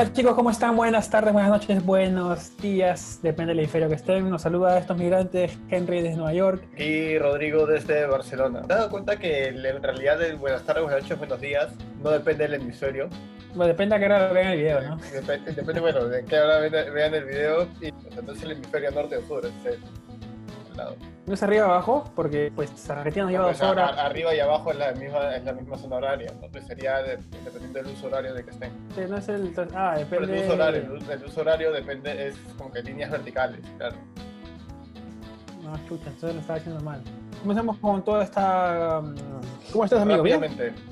Hola chicos, ¿cómo están? Buenas tardes, buenas noches, buenos días, depende del hemisferio que estén. Nos saluda a estos migrantes, Henry desde Nueva York. Y Rodrigo desde Barcelona. ¿Te has dado cuenta que en realidad el buenas tardes, buenas noches, buenos días no depende del hemisferio? Bueno, depende a qué hora vean el video, ¿no? Depende, depende bueno, de qué hora vean el video y entonces el hemisferio norte o sur, es el lado. ¿No es arriba abajo? Porque pues Argentina nos lleva dos horas. arriba y abajo es la misma, es la misma zona horaria, entonces sería de- dependiendo del uso horario de que estén. Sí, no es el... Ah, Pero depende... el uso horario, el, el uso horario depende, es como que líneas verticales, claro. No, chucha, entonces lo estaba haciendo mal. Comencemos con toda esta... um, ¿Cómo estás, amigo? ¿Bien?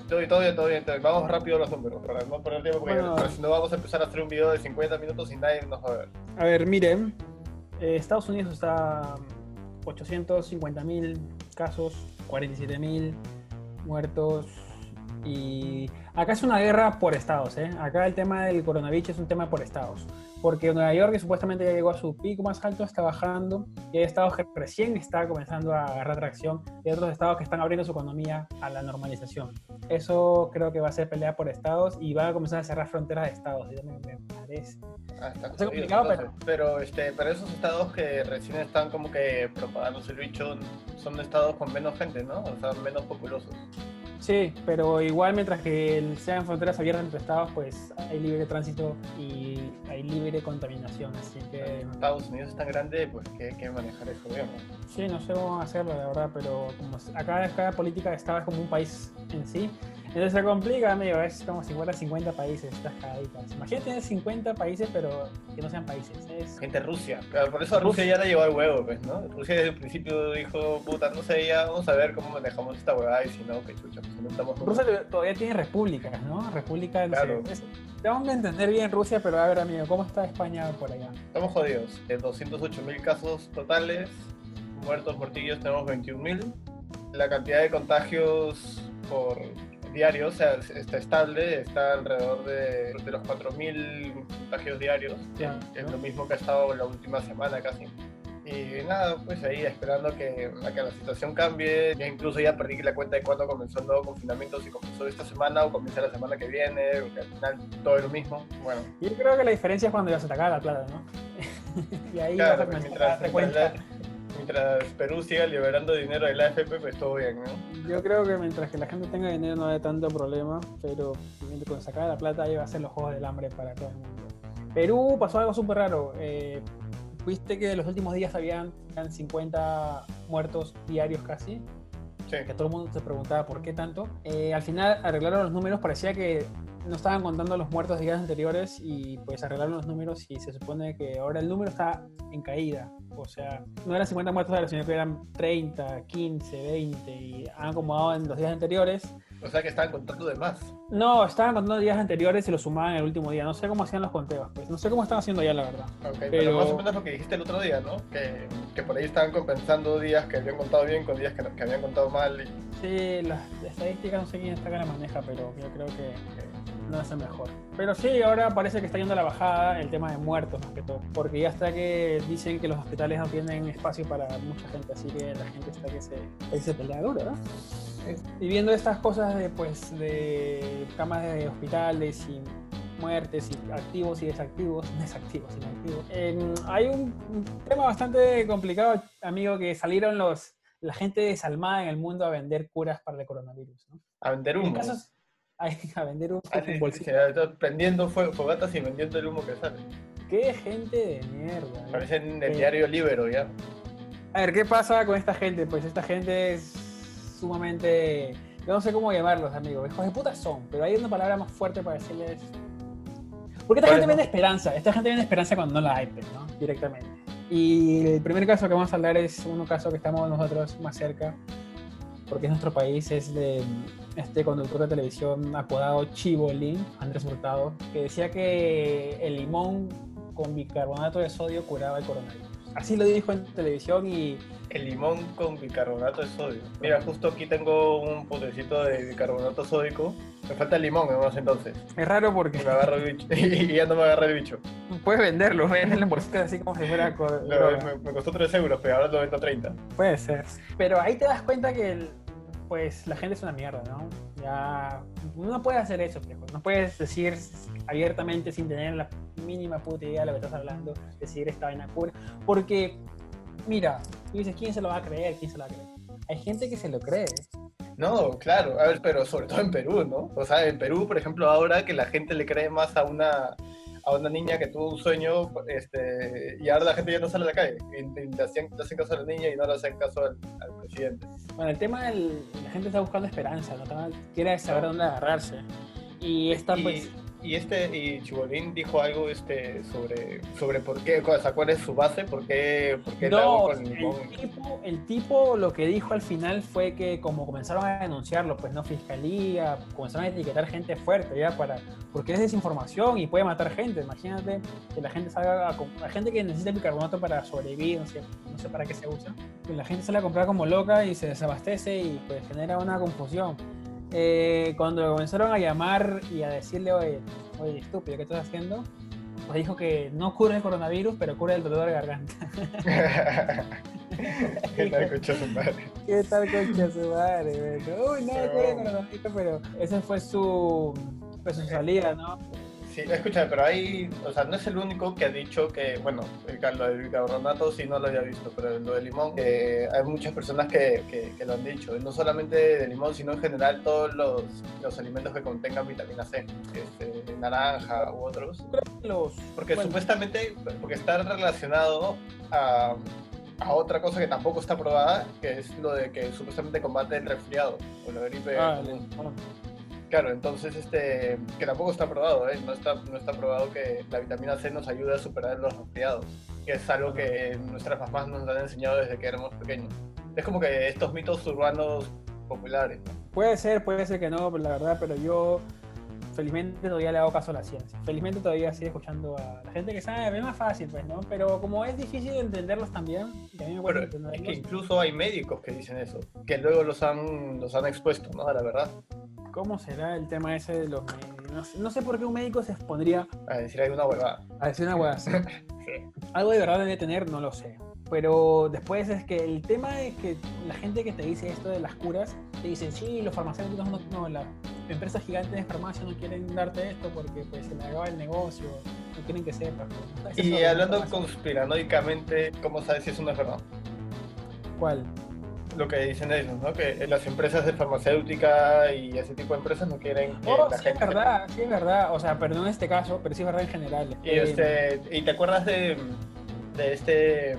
Todo bien, todo bien, todo bien. Vamos rápido los números, para no perder tiempo, porque Bueno. si no vamos a empezar a hacer un video de 50 minutos y nadie nos va a ver. A ver, miren, eh, Estados Unidos está 850 mil casos, 47 mil muertos y acá es una guerra por estados, ¿eh? Acá el tema del coronavirus es un tema por estados, porque Nueva York que supuestamente ya llegó a su pico más alto está bajando y hay estados que recién está comenzando a agarrar tracción y hay otros estados que están abriendo su economía a la normalización. Eso creo que va a ser pelea por estados y van a comenzar a cerrar fronteras de estados, parece. Ah, está complicado, entonces. pero este, pero esos estados que recién están como que propagándose el bicho son estados con menos gente, ¿no? O sea, menos populosos. Sí, pero igual mientras que sean fronteras abiertas entre estados, pues hay libre tránsito y hay libre contaminación, así que Estados Unidos es tan grande, pues que hay que manejar eso bien, sí, no sé cómo hacerlo, la verdad, pero como acá cada política de estado es como un país en sí, entonces se complica, amigo, es como si fuera 50 países estas cagaditas. Imagínate tener 50 países, pero que no sean países, es... Gente Rusia. Claro, por eso a Rusia ya le llevó al huevo, pues, ¿no? Rusia desde el principio dijo, puta, no sé, ya vamos a ver cómo manejamos esta huevada y si no, que chucha, pues si no estamos... Rusia todavía tiene repúblicas, ¿no? República, no Claro. sé, es- tengo que entender bien Rusia, pero a ver, amigo, ¿cómo está España por allá? Estamos jodidos. De 208 mil casos totales, muertos, muertillos, tenemos 21 mil. La cantidad de contagios por diario, o sea, es- está estable, está alrededor de, de los 4 mil contagios diarios, Ya, que es ¿no? lo mismo que ha estado la última semana casi. Y nada, pues ahí esperando que, a que la situación cambie. Ya incluso ya perdí la cuenta de cuándo comenzó el nuevo confinamiento, si comenzó esta semana o comienza la semana que viene, porque al final todo es lo mismo. Bueno, Yo creo que la diferencia es cuando ya se te acaba la plata, ¿no? y ahí Claro, vas a comenzar a darte cuenta. Mientras Perú siga liberando dinero de la AFP, pues todo bien, ¿no? Yo creo que mientras que la gente tenga dinero no hay tanto problema, pero cuando se acabe la plata ahí va a ser los juegos del hambre para todo el mundo. Perú pasó algo súper raro. eh, Viste que en los últimos días habían, habían 50 muertos diarios casi, Sí. que todo el mundo se preguntaba por qué tanto. Eh, al final arreglaron los números, parecía que no estaban contando los muertos de días anteriores y pues arreglaron los números y se supone que ahora el número está en caída. O sea, no eran 50 muertos diarios, sino que eran 30, 15, 20 y han acomodado en los días anteriores. O sea que estaban contando de más. No, estaban contando días anteriores y lo sumaban el último día. No sé cómo hacían los conteos, pues. No sé cómo están haciando ya, la verdad. Ok, pero... Pero- más o menos lo que dijiste el otro día, ¿no? Que, que por ahí estaban compensando días que habían contado bien con días que, habían contado mal. Y... Sí, las estadísticas no sé quién está que la maneja, pero yo creo que no es el mejor. Pero sí, ahora parece que está yendo a la bajada el tema de muertos, más que todo. Porque ya está que dicen que los hospitales no tienen espacio para mucha gente, así que la gente está que se, que se pelea duro, ¿no? Y viendo estas cosas de, pues, de camas de hospitales y muertes y activos y desactivos, desactivos inactivos. eh, hay un, un tema bastante complicado, amigo, que salieron los la gente desalmada en el mundo a vender curas para el coronavirus, ¿no? A vender En humo. casos, a, vender un, Ah, prendiendo fue- fogatas y vendiendo el humo que sale. Qué gente de mierda. ¿no? Parece en el Sí. diario Libero ya. A ver, ¿qué pasa con esta gente? Pues esta gente es sumamente... Yo no sé cómo llamarlos, amigos. Hijos de puta son, pero hay una palabra más fuerte para decirles... Porque esta ¿Cuál gente es, vende no? esperanza. Esta gente vende esperanza cuando no la hay, pues, ¿no? Directamente. Y el primer caso que vamos a hablar es un caso que estamos nosotros más cerca, porque es nuestro país, es de este conductor de televisión apodado Chibolín, Andrés Hurtado, que decía que el limón con bicarbonato de sodio curaba el coronavirus. Así lo dijo en televisión y El limón con bicarbonato de sodio. Mira, justo aquí tengo un potecito de bicarbonato sódico. Me falta el limón, además, entonces. es raro porque me agarro el bicho. y ya no me agarra el bicho. puedes venderlo, venderlo en bolsitas así como si fuera No, me, me costó 3 euros, pero ahora lo vendo a 30. Puede ser. Pero ahí te das cuenta que el- pues la gente es una mierda, ¿no? Ya no puedes hacer eso, viejo. No puedes decir abiertamente sin tener la mínima puta idea de lo que estás hablando, decir esta vaina cura. Porque, mira, tú dices, ¿quién se lo va a creer? ¿Quién se lo va a creer? Hay gente que se lo cree. No, claro, a ver, pero sobre todo en Perú, ¿no? O sea, en Perú, por ejemplo, ahora que la gente le cree más a una a una niña que tuvo un sueño este, y ahora la gente ya no sale a la calle. Y, y le, hacen, le, hacen, caso a la niña y no le hacen caso al, al presidente. Bueno, el tema del, la gente está buscando esperanza, ¿no? quiere saber dónde agarrarse. Y esta y, pues... Y este, y Chibolín dijo algo este, sobre, sobre por qué, o sea, cuál es su base, por qué, por qué no, el, tipo, el tipo lo que dijo al final fue que como comenzaron a denunciarlo, pues no fiscalía, comenzaron a etiquetar gente fuerte ya para, porque es desinformación y puede matar gente. Imagínate que la gente salga a, la gente que necesita bicarbonato para sobrevivir, no sé, no sé para qué se usa, que la gente sale a comprar como loca y se desabastece y pues genera una confusión. Eh, cuando comenzaron a llamar y a decirle, oye, oye, estúpido, ¿qué estás haciendo? Pues dijo que no cura el coronavirus, pero cura el dolor de garganta. ¿Qué tal, concha su madre? ¿Qué tal, concha su madre? Uy, no, no. cura el coronavirus, pero esa fue su, pues, su salida, ¿no? Sí, escúchame, pero ahí, o sea, no es el único que ha dicho que, bueno, lo del bicarbonato sí no lo había visto, pero lo del limón, eh, hay muchas personas que, que, que, lo han dicho, y no solamente de limón, sino en general todos los, los alimentos que contengan vitamina C, este, naranja u otros. Los, porque bueno. supuestamente, porque está relacionado a, a otra cosa que tampoco está probada, que es lo de que supuestamente combate el resfriado o la gripe. Ah, Claro, entonces, este, que tampoco está probado, ¿eh? no, está, no está probado que la vitamina C nos ayude a superar los resfriados, que es algo que nuestras mamás nos han enseñado desde que éramos pequeños. Es como que estos mitos urbanos populares. ¿no? Puede ser, puede ser que no, la verdad, pero yo felizmente todavía le hago caso a la ciencia. Felizmente todavía sigo escuchando a la gente que sabe, es más fácil, pues, ¿no? Pero como es difícil entenderlos también, y a mí me bueno, es que incluso hay médicos que dicen eso, que luego los han, los han expuesto, ¿no? A la verdad. ¿Cómo será el tema ese de los médicos? No sé, no sé, por qué un médico se expondría a decir alguna huevada. A decir una huevada. sí. Algo de verdad debe tener, no lo sé. Pero después es que el tema es que la gente que te dice esto de las curas, te dicen, sí, los farmacéuticos no, no las empresas gigantes de farmacia no quieren darte esto porque pues se le acaba el negocio, no quieren que sepas. ¿no? Y hablando conspiranoicamente, ¿cómo sabes si es verdad? ¿Cuál? Lo que dicen ellos, ¿no? Que las empresas de farmacéutica y ese tipo de empresas no quieren que oh, la sí gente... es verdad, sí es verdad, o sea, pero no en este caso, pero sí es verdad en general. Y, este, ¿y te acuerdas de, de este...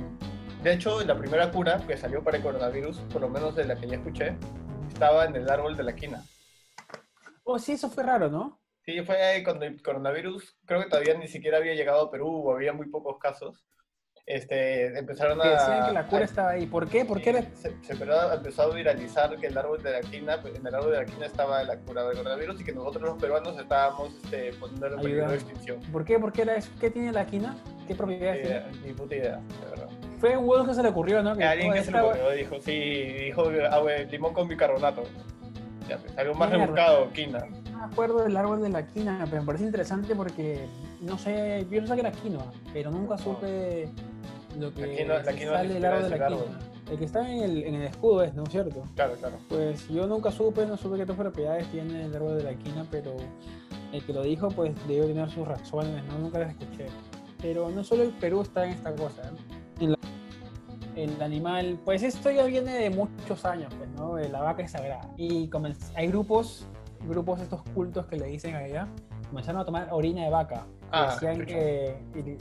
De hecho, la primera cura que salió para el coronavirus, por lo menos de la que ya escuché, estaba en el árbol de la quina. Oh, sí, eso fue raro, ¿no? Sí, fue cuando el coronavirus, creo que todavía ni siquiera había llegado a Perú, había muy pocos casos este, empezaron a... Que decían que la cura a, estaba ahí. ¿Por qué? ¿Por qué era? Se, se empezó, empezó, a viralizar que el árbol de la quina, en el árbol de la quina estaba la cura del coronavirus y que nosotros los peruanos estábamos este, poniendo en peligro de extinción. ¿Por qué? ¿Por qué era eso? ¿Qué tiene la quina? ¿Qué propiedades eh, tiene? Ni puta idea, de verdad. Fue un huevo que se le ocurrió, ¿no? Que alguien que se le ocurrió, dijo, sí, dijo agua, limón con bicarbonato. Ya, pues, algo más rebuscado, quina. No me acuerdo del árbol de la quina, pero me parece interesante porque, no sé, yo no sé que era quinoa, pero nunca supe lo que la quinoa sale del árbol de la quinoa. El que está en el, en el escudo es, ¿no es cierto? Claro, claro. Pues yo nunca supe, no supe qué otras propiedades tiene el árbol de la quina, pero el que lo dijo, pues debe tener sus razones, ¿no? Nunca las escuché. Pero no solo el Perú está en esta cosa, ¿eh? en la, el animal, pues esto ya viene de muchos años, pues, ¿no? La vaca es sagrada. Y hay grupos, grupos estos cultos que le dicen a ella, comenzaron a tomar orina de vaca. Ah, decían que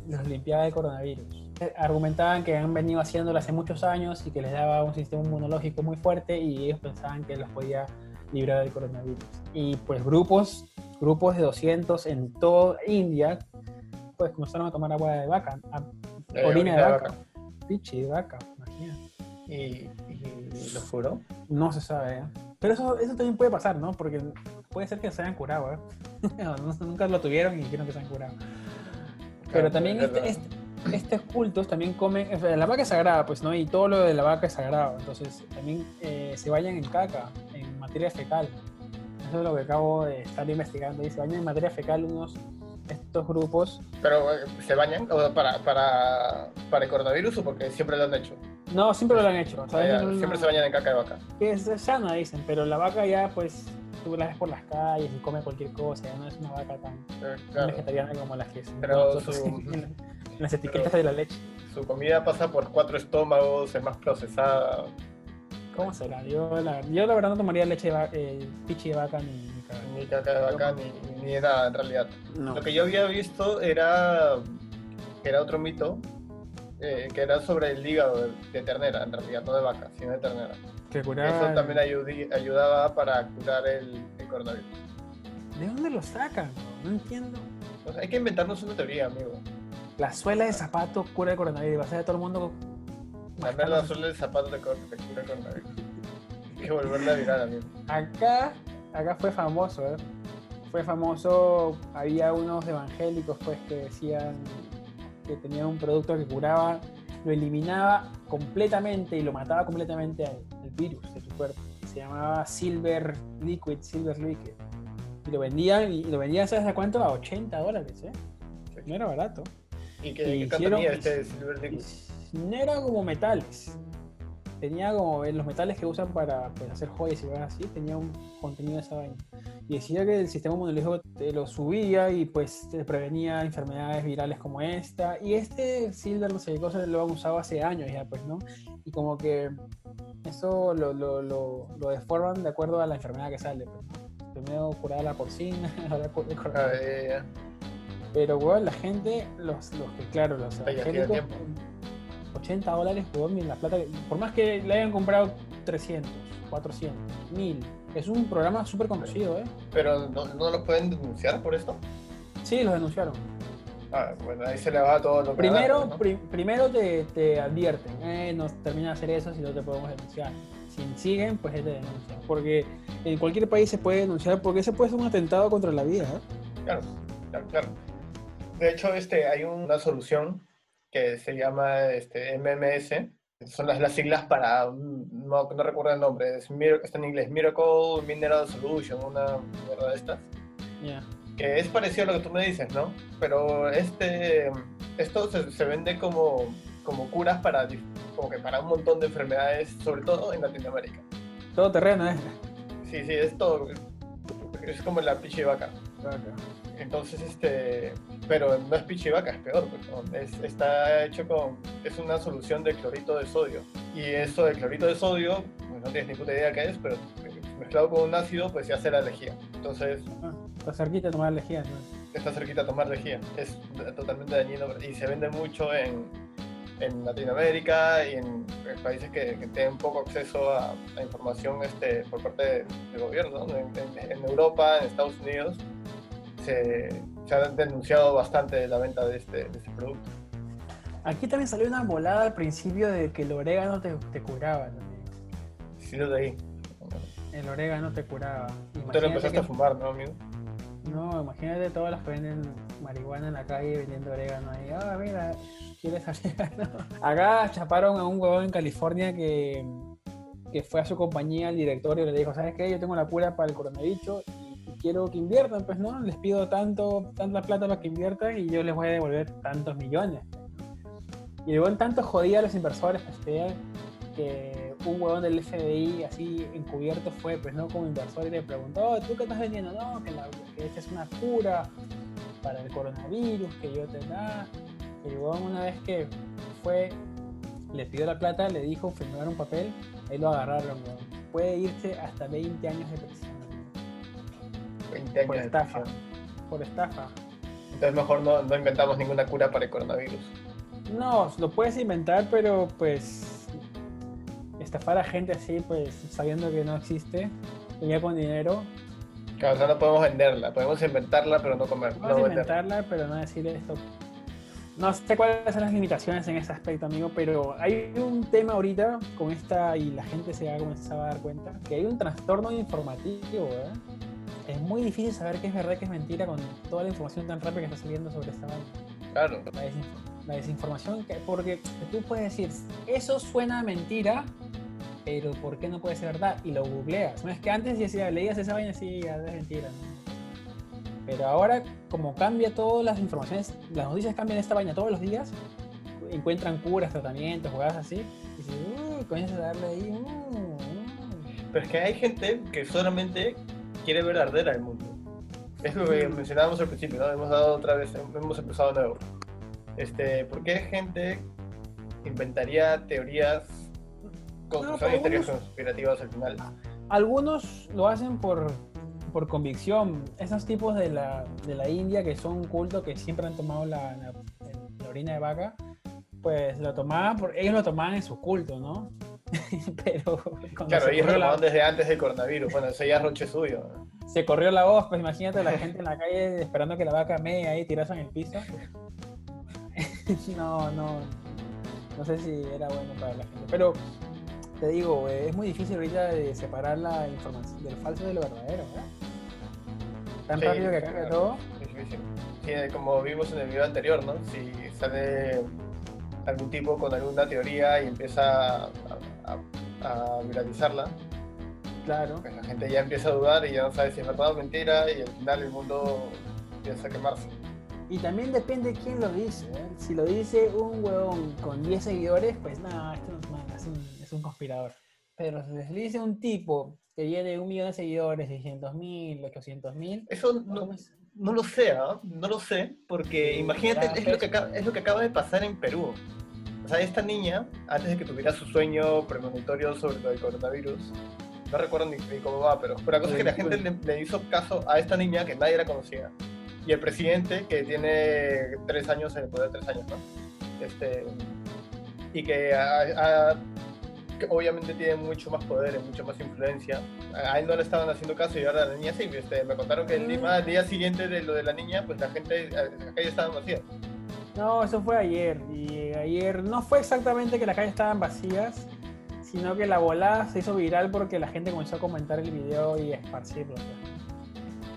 los limpiaba de coronavirus. Argumentaban que han venido haciéndolo hace muchos años y que les daba un sistema inmunológico muy fuerte y ellos pensaban que los podía librar del coronavirus. Y pues grupos, grupos de 200 en toda India, pues comenzaron a tomar agua de vaca, Eh, orina de vaca. Pichi de vaca, imagínate. ¿Y, y lo? No se sabe, ¿eh? Pero eso, eso también puede pasar, ¿no? Porque puede ser que se hayan curado, ¿eh? Nunca lo tuvieron y quieren que se hayan curado. Pero Claro, también este, este- estos cultos también comen, sea, la vaca es sagrada, pues, ¿no? Y todo lo de la vaca es sagrado. Entonces, también eh, se bañan en caca, en materia fecal. Eso es lo que acabo de estar investigando. Y se bañan en materia fecal unos, estos grupos. ¿Pero eh, se bañan o para, para, para el coronavirus o porque siempre lo han hecho? No, siempre lo han hecho. Ah, ya, es una- siempre se bañan en caca de vaca. que es sana, dicen, pero la vaca ya, pues, tú la ves por las calles y come cualquier cosa, ya no es una vaca tan, Eh, tan claro, vegetariana como las que Pero su- en, las etiquetas de la leche. su comida pasa por cuatro estómagos, es más procesada. ¿Cómo será? Yo la, yo la verdad no tomaría leche de vaca, eh, pichi de vaca ni, ni cagando. Ni caca de vaca, ni, ni de nada en realidad. No. Lo que yo había visto era, era otro mito, eh, que era sobre el hígado de, de ternera, en realidad, no de vaca, sino de ternera. Que Eso curaba- también ayudi- ayudaba para curar el, el coronavirus. ¿De dónde lo sacan? No entiendo. O sea, hay que inventarnos una teoría, amigo. La suela de zapato cura el coronavirus. Va a ser todo el mundo. Cambiar la suela del zapato de de cura el coronavirus. Hay que volverla a virar, amigo. Acá, acá fue famoso, ¿eh? Fue famoso. Había unos evangélicos, pues, que decían que tenían un producto que curaba, lo eliminaba completamente y lo mataba completamente al, al virus de tu cuerpo. Se llamaba Silver Liquid, Silver Liquid. Y lo vendían, y lo vendían, ¿sabes a cuánto? A 80 dólares, ¿eh? No era barato. ¿Y qué, Y hicieron- este? No era como metales. Tenía como eh, los metales que usan para pues, hacer joyas y cosas así, tenía un contenido de esa vaina. Y decía que el sistema inmunológico te lo subía y pues te prevenía enfermedades virales como esta. Y este Silver, no sé qué cosa, lo han usado hace años ya, pues, ¿no? Y como que eso lo, lo, lo, lo deforman de acuerdo a la enfermedad que sale, pues, ¿no? Primero curada la porcina, ahora cu- el Pero, weón, la gente, los, los que, claro, los evangélicos, tiempo. 80 dólares, weón, la plata, por más que le hayan comprado 300, 400, 1000, es un programa súper conocido, ¿eh? Pero ¿no, no lo pueden denunciar por esto? Sí, los denunciaron. Ah, bueno, ahí se le va todo lo que Primero, ¿no? pri- primero te, te advierten, eh, no termina de hacer eso si no te podemos denunciar. Si siguen, pues te denuncian. Porque en cualquier país se puede denunciar porque ese puede ser un atentado contra la vida, ¿eh? Claro, claro, claro. De hecho, este, hay una solución que se llama este, MMS. Son las, las siglas para, no, no recuerdo el nombre, es está en inglés, Miracle Mineral Solution, una mierda de estas. Ya. Que es parecido a lo que tú me dices, ¿no? Pero este, esto se, se vende como, como curas para, como que para un montón de enfermedades, sobre todo en Latinoamérica. Todo terreno, ¿eh? Sí, sí, esto es como la pichi vaca. Entonces, este, pero no es pichivaca, es peor, pues, ¿no? es, está hecho con, es una solución de clorito de sodio. Y eso de clorito de sodio, pues, no tienes ni puta idea qué es, pero mezclado con un ácido, pues se hace la lejía. Entonces, Ah, está cerquita de tomar lejía, ¿no? está cerquita a tomar lejía. Es totalmente dañino y se vende mucho en, en Latinoamérica y en, en países que, que tienen poco acceso a, a información este, por parte de- del gobierno. ¿no? En, en- en Europa, en Estados Unidos, se, se ha denunciado bastante la venta de este, de este producto. Aquí también salió una volada al principio de que el orégano te, te curaba. también. Sí, desde ahí. El orégano te curaba. Tú lo empezaste que- a fumar, ¿no, amigo? No, imagínate todas las que venden marihuana en la calle vendiendo orégano ahí. Ah, mira, ¿quieres orégano? Acá chaparon a un huevón en California que, que fue a su compañía, al directorio, y le dijo, ¿sabes qué? Yo tengo la cura para el coronavirus quiero que inviertan, pues, ¿no? Les pido tanto, tanta plata para que inviertan y yo les voy a devolver tantos millones. Y el huevón tanto jodía a los inversores, pues, que, un huevón del FBI así encubierto fue, pues, ¿no? Como inversor y le preguntó, "Oh, ¿tú qué estás vendiendo? No, que, la, es una cura para el coronavirus, que yo te da. Y el huevón una vez que fue, le pidió la plata, le dijo, firmar un papel, ahí lo agarraron, huevón. Puede irse hasta 20 años de prisión. Huevón. 20 años Por estafa. Por estafa. Entonces mejor no, no inventamos ninguna cura para el coronavirus. No, lo puedes inventar, pero pues estafar a gente así, pues sabiendo que no existe, y ya con dinero, Claro, o sea, no podemos venderla, podemos inventarla, pero no comer. no venderla. inventarla, pero no decir esto. No sé cuáles son las limitaciones en ese aspecto, amigo, pero hay un tema ahorita con esta, y la gente se ha comenzado a dar cuenta, que hay un trastorno informativo, ¿eh? Es muy difícil saber qué es verdad y qué es mentira con toda la información tan rápida que está saliendo sobre esta vaina. Claro, La, desinf- la desinformación, que, porque tú puedes decir, eso suena a mentira, pero ¿por qué no puede ser verdad? Y lo googleas. No es que antes decía, leías esa vaina y ya es mentira. Pero ahora, como cambia todas las informaciones, las noticias cambian esta vaina todos los días, encuentran curas, tratamientos, jugadas así, y uh, comienzas a darle ahí, uh, uh. pero es que hay gente que solamente quiere ver arder al mundo. Es lo que mencionábamos al principio, ¿no? Hemos dado otra vez, hemos empezado de nuevo. Este, ¿Por qué gente inventaría teorías con No, algunos- conspirativas al final? Algunos lo hacen por, por convicción. Esos tipos de la, de la India que son un culto que siempre han tomado la, la- la orina de vaca, pues lo tomaban, por, ellos lo tomaban en su culto, ¿no? Pero Claro, ellos la, desde antes del coronavirus. Bueno, eso ya es roche suyo. se corrió la voz, pues imagínate a la gente en la calle esperando que la vaca mee ahí tirase en el piso. no, no, no sé si era bueno para la gente. Pero te digo, eh, es muy difícil ahorita de separar la información del falso de lo verdadero, ¿verdad? Tan Sí, rápido que cambia claro. todo. Sí, sí, sí. Sí, como vimos en el video anterior, ¿no? Si sale algún tipo con alguna teoría y empieza a, a- viralizarla, Claro. pues la gente ya empieza a dudar y ya no sabe si es verdad o mentira y al final el mundo empieza a quemarse. Y también depende quién lo dice. ¿eh? Si lo dice un huevón con 10 seguidores, pues nada, esto no es nada, es un, es un conspirador. Pero si le dice un tipo que tiene un millón de seguidores, 600 mil, 800 mil, Eso no, no lo sé, ¿ah? no lo sé, porque imagínate, es lo, que acaba, es lo que acaba de pasar en Perú. O sea, esta niña, antes de que tuviera su sueño premonitorio sobre lo del coronavirus, no recuerdo ni, ni cómo va, pero la cosa es que la gente le, le hizo caso a esta niña que nadie la conocía. Y el presidente, que tiene tres años en el poder, tres años, ¿no? Este, y que, ha- ha- que obviamente tiene mucho más poder y mucho más influencia. A él no le estaban haciendo caso y ahora la niña sí. Este, me contaron que el Mm. Lima, al día siguiente de lo de la niña, pues la gente, eh, las calles estaban vacías. No, eso fue ayer. Y ayer no fue exactamente que las calles estaban vacías, sino que la volada se hizo viral porque la gente comenzó a comentar el video y a esparcirlo.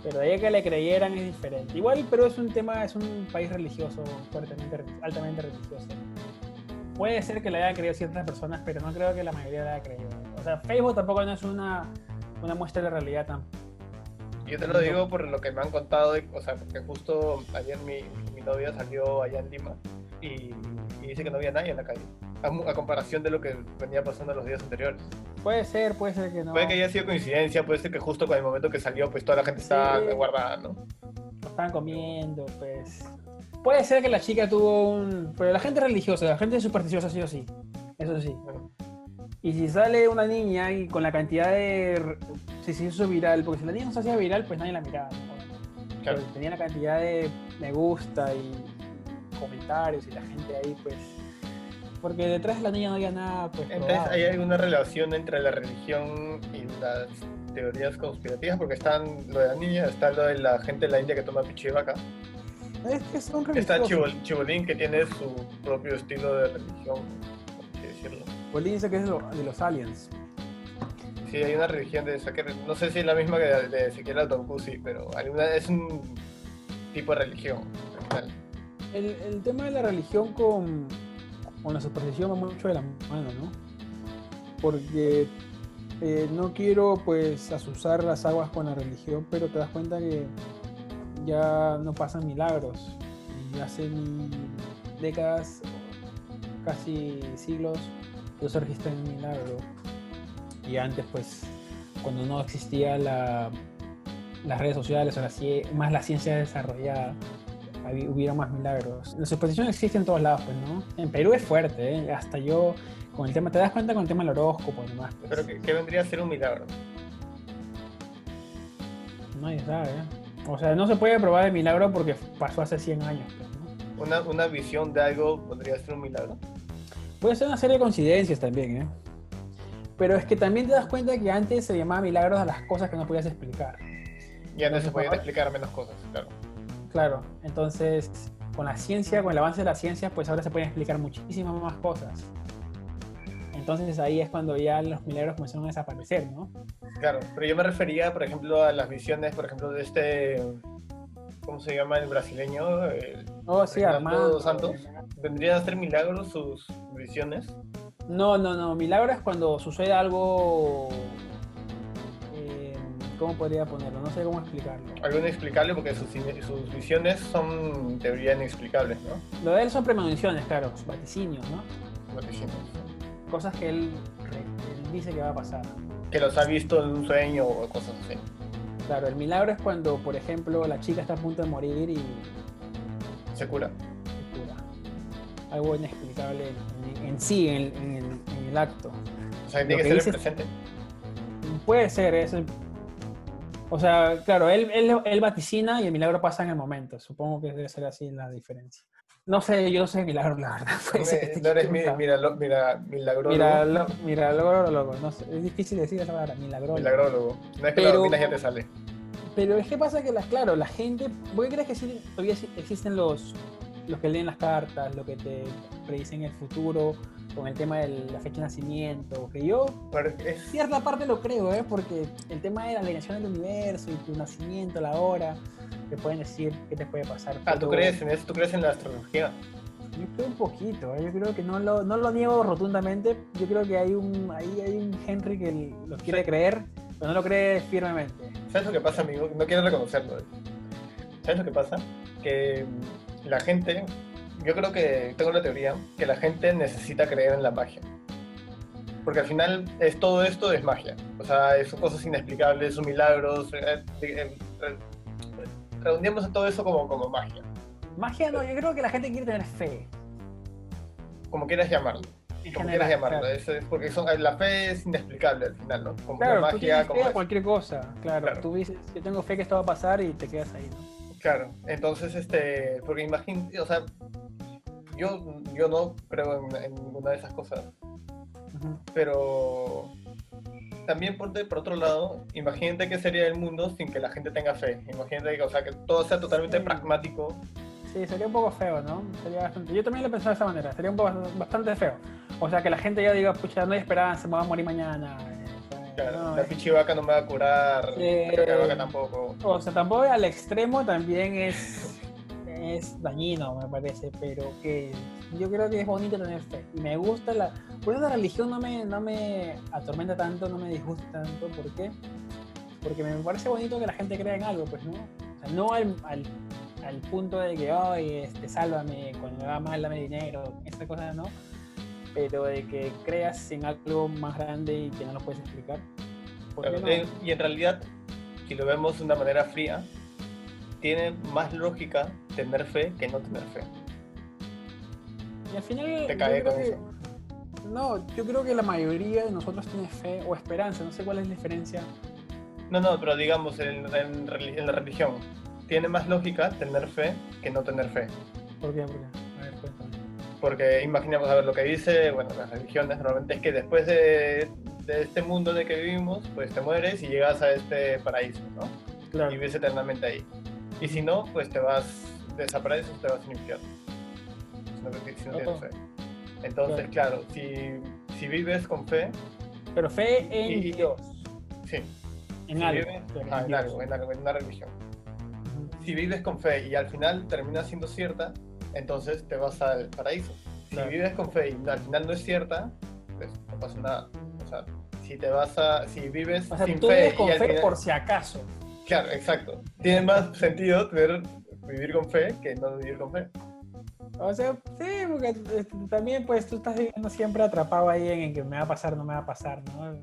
Pero de ahí que le creyeran es diferente. Igual Perú es un tema, es un país religioso, fuertemente, altamente religioso. Puede ser que le hayan creído ciertas personas, pero no creo que la mayoría le haya creído. O sea, Facebook tampoco no es una, una muestra de la realidad tan... Yo te lo digo por lo que me han contado, o sea, porque justo ayer mi, mi novia salió allá en Lima y, y dice que no había nadie en la calle. A, comparación de lo que venía pasando los días anteriores. Puede ser, puede ser que no. Puede que haya sido coincidencia, puede ser que justo con el momento que salió, pues toda la gente estaba Sí. guardada, ¿no? estaban comiendo, pues. Puede ser que la chica tuvo un. Pero la gente religiosa, la gente supersticiosa, sí o sí. Eso sí. Bueno, Y si sale una niña y con la cantidad de. Si se hizo viral, porque si la niña no se hacía viral, pues nadie la miraba. ¿no? claro. Pero tenía la cantidad de me gusta y comentarios y la gente ahí, pues. Porque detrás de la niña no había nada, pues. Entonces, probado, ¿hay alguna relación entre la religión y las teorías conspirativas? Porque están lo de la niña, está lo de la gente de la India que toma pichi de vaca. Es que son Está. Chibol- Chibolín que tiene su propio estilo de religión, por decirlo. Bolín dice que es de lo- de los aliens. Sí, hay una religión de esa que no sé si es la misma que de, de Ezequiel Autoncusi, pero alguna, es un tipo de religión. El, el tema de la religión con, con la superstición va mucho de la mano, ¿no? Porque eh, no quiero pues asusar las aguas con la religión, pero te das cuenta que ya no pasan milagros. Y hace décadas, casi siglos, no se registra un milagro. Y antes pues, cuando no existía la, las redes sociales o la, más la ciencia desarrollada, hubieron más milagros. La superstición existe en todos lados, pues, ¿no? En Perú es fuerte, ¿eh? Hasta yo, con el tema, te das cuenta con el tema del horóscopo, nomás. Pues, Pero ¿qué, qué vendría a ser un milagro? Nadie sabe, ¿eh? O sea, no se puede probar el milagro porque pasó hace 100 años, pues, ¿no? Una, una visión de algo podría ser un milagro. Puede ser una serie de coincidencias también, ¿eh? Pero es que también te das cuenta que antes se llamaba milagros a las cosas que no podías explicar. Ya no se pueden ahora- explicar menos cosas, claro. Claro, entonces con la ciencia, con el avance de la ciencia, pues ahora se pueden explicar muchísimas más cosas. Entonces ahí es cuando ya los milagros comenzaron a desaparecer, ¿no? Claro, pero yo me refería, por ejemplo, a las visiones, por ejemplo, de este, ¿cómo se llama el brasileño? El- Oh, sí, Armando. Santos. ¿Vendrían a ser milagros sus visiones? No, no, no. Milagro es cuando sucede algo. ¿Cómo podría ponerlo? No sé cómo explicarlo. Algo inexplicable porque sus, sus visiones son en teoría inexplicables, ¿no? Lo de él son premoniciones, claro, vaticinios, ¿no? Vaticinios. Cosas que él, dice que va a pasar. Que los ha visto en un sueño o cosas así. Claro, el milagro es cuando, por ejemplo, la chica está a punto de morir y Se cura. se cura. Algo inexplicable en, en sí, en, el- en en el acto. O sea, tiene que que ser el dices- presente. Puede ser, es O sea, claro, él, él, él vaticina y el milagro pasa en el momento. Supongo que debe ser así la diferencia. No sé, yo no sé milagro, la verdad. Esté No eres mi, equivocado. mira, lo- mira, milagrólogo. Mira, lo, mira, logro, loco. No sé, es difícil decir esa palabra, milagro. Milagrólogo. No es que Pero- dominas ya te sale. Pero es que pasa que, las, claro, la gente. ¿Por qué crees que sí, todavía existen los, los que leen las cartas, los que te predicen el futuro con el tema de la fecha de nacimiento? Que yo, es, cierta parte lo creo, ¿eh? Porque el tema de la alineación del universo y tu nacimiento, la hora, te pueden decir qué te puede pasar. ah, ¿tú crees en eso? ¿Tú crees en la astrología? Yo creo un poquito, ¿eh? yo creo que no lo, no lo niego rotundamente. Yo creo que hay un, ahí hay un Henry que lo quiere Sí. creer, pero no lo cree firmemente. ¿Sabes lo que pasa, amigo? No quiero reconocerlo. ¿eh? ¿Sabes lo que pasa? Que la gente, yo creo que tengo la teoría que la gente necesita creer en la magia. Porque al final es todo esto es magia. O sea, son cosas inexplicables, son milagros. eh, eh, eh, redondeamos en todo eso como, como magia. Magia no, yo creo que la gente quiere tener fe. Como quieras llamarlo. En Como general, quieras llamarlo. claro. Es, es porque son, la fe es inexplicable al final, ¿no? Como Claro, la tú magia, tienes como fe a cualquier cosa, claro. Claro. Tú dices, yo tengo fe que esto va a pasar y te quedas ahí, ¿no? Claro, entonces, este, porque imagínate, o sea, yo, yo no creo en, en ninguna de esas cosas, pero también por, de- por otro lado, imagínate qué sería el mundo sin que la gente tenga fe. Imagínate que, o sea, que todo sea totalmente Sí. pragmático. Sí, sería un poco feo, ¿no? Sería bastante... Yo también lo pensaba de esa manera, sería un poco bastante feo. O sea, que la gente ya diga, pucha, no hay esperanza, me voy a morir mañana. eh, Claro, no, la es- pichivaca no me va a curar, Eh, la vaca tampoco. O sea, tampoco al extremo también es, es dañino, me parece, pero que yo creo que es bonito tener fe. Y me gusta la... Por eso la religión no me, no me atormenta tanto, no me disgusta tanto. ¿Por qué? Porque me parece bonito que la gente crea en algo, pues, ¿no? O sea, no al, al, al punto de que, ay, este, sálvame, cuando me va mal, dame dinero, esa cosa, ¿no? Pero de que creas en algo más grande y que no lo puedes explicar. ¿Por qué Claro, no? Y en realidad, si lo vemos de una manera fría, tiene más lógica tener fe que no tener fe. Y al final. Te cae con que- eso. No, yo creo que la mayoría de nosotros tiene fe o esperanza. No sé cuál es la diferencia. No, no, pero digamos, en, en reli- en la religión, tiene más lógica tener fe que no tener fe. ¿Por qué? ¿Por qué? A ver, cuéntame. Porque imaginemos, a ver, lo que dice, bueno, las religiones normalmente es que después de, de este mundo en el que vivimos, pues te mueres y llegas a este paraíso, ¿no? Claro. Y vives eternamente ahí. Y si no, pues te vas, desapareces, te vas al infierno. Fe. Entonces, claro, si, si vives con fe, Pero fe en Y- Dios. sí, En si algo. vives- en ah, en algo, en algo, en una religión. Ujú. si vives con fe y al final termina siendo cierta, entonces te vas al paraíso. Si Claro. vives con fe y al final no es cierta, pues no pasa nada. O sea, si te vas a, si vives O sea, sin tú fe vives con y al fe final- por si acaso. claro, exacto. Tiene más sentido tener, vivir con fe que no vivir con fe. O sea, sí, porque este, también pues tú estás viviendo siempre atrapado ahí en, en que me va a pasar, no me va a pasar, ¿no?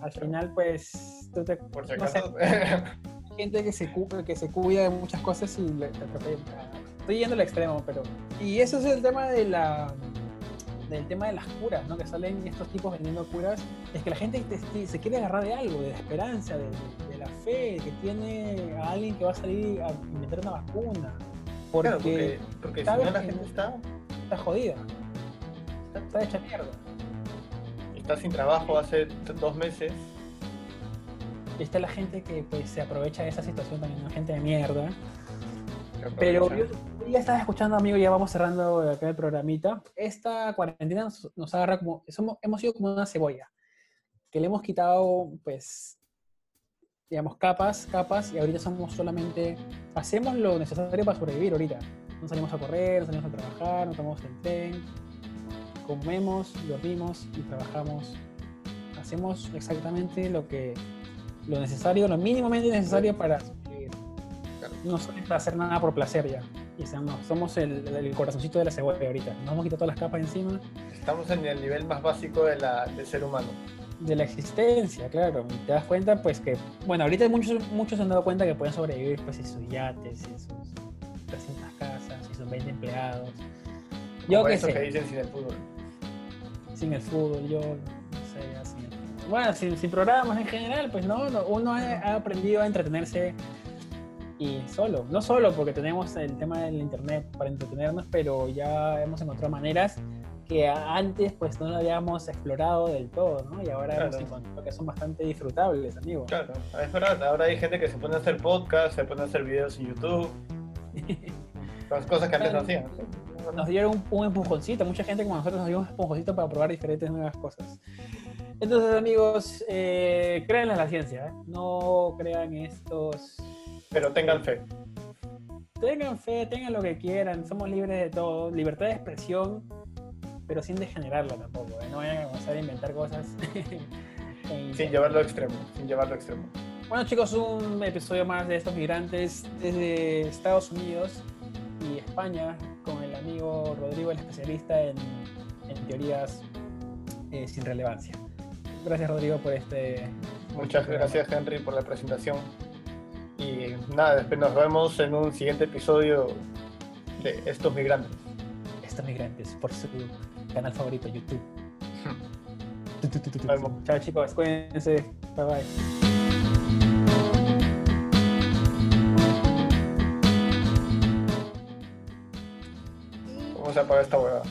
Al final pues tú te... Por si no sé, acaso. hay gente que se, que se cuida de muchas cosas y le. Estoy yendo al extremo, pero... Y eso es el tema de la del tema de las curas, ¿no? Que salen estos tipos vendiendo curas, es que la gente te- te- se quiere agarrar de algo, de la esperanza, de, de- de la fe, que tiene a alguien que va a salir a inventar una vacuna. Porque, Claro, porque, porque si no la gente está, está jodida, está, está hecha mierda. está sin trabajo hace dos meses. Y está la gente que pues, se aprovecha de esa situación también, ¿no? gente de mierda. que Pero yo ya estaba escuchando, amigo, ya vamos cerrando acá el programita. Esta cuarentena nos, nos agarra como, somos, hemos sido como una cebolla, que le hemos quitado, pues, digamos, capas, capas, y ahorita somos solamente, hacemos lo necesario para sobrevivir ahorita. No salimos a correr, no salimos a trabajar, no tomamos el tren, comemos, dormimos y trabajamos. Hacemos exactamente lo que, lo necesario, lo mínimamente necesario para sobrevivir. No somos para hacer nada por placer ya. Y somos, somos el, el corazoncito de la cebolla ahorita. Nos hemos quitado todas las capas encima. Estamos en el nivel más básico de la, del ser humano. de la existencia, claro. Te das cuenta, pues que, bueno, ahorita muchos, muchos se han dado cuenta que pueden sobrevivir, pues, en sus yates, en sus 300 casas, y sus 20 empleados. Yo Como qué eso sé, que dicen sin el fútbol. sin el fútbol, yo no sé, fútbol. Bueno, sin, sin programas en general, pues no, no, uno ha, ha aprendido a entretenerse y solo, no solo porque tenemos el tema del internet para entretenernos, pero ya hemos encontrado maneras que a- antes pues no lo habíamos explorado del todo, ¿no? Y ahora hemos Claro. encontrado que son bastante disfrutables, amigos. Claro, es verdad. Ahora hay gente que se pone a hacer podcast, se pone a hacer videos en YouTube. Las cosas que antes no hacían. nos dieron un, un empujoncito, mucha gente como nosotros nos dio un empujoncito para probar diferentes nuevas cosas. Entonces, amigos, eh, crean en la ciencia, ¿eh? no crean estos... Pero tengan fe. Tengan fe, tengan lo que quieran, somos libres de todo, libertad de expresión, pero sin degenerarla tampoco, ¿eh? no vayan a comenzar a inventar cosas. en- Sin llevarlo a extremo. Sin llevarlo a extremo. Bueno chicos, un episodio más de estos migrantes desde Estados Unidos y España con el amigo Rodrigo, el especialista en, en teorías eh, sin relevancia. Gracias Rodrigo por este... Muchas gracias Henry por la presentación. Y nada, después nos vemos en un siguiente episodio de Estos Migrantes. Estos migrantes por su canal favorito YouTube. Chao chicos, cuídense. Bye bye. Vamos a apagar esta huevada.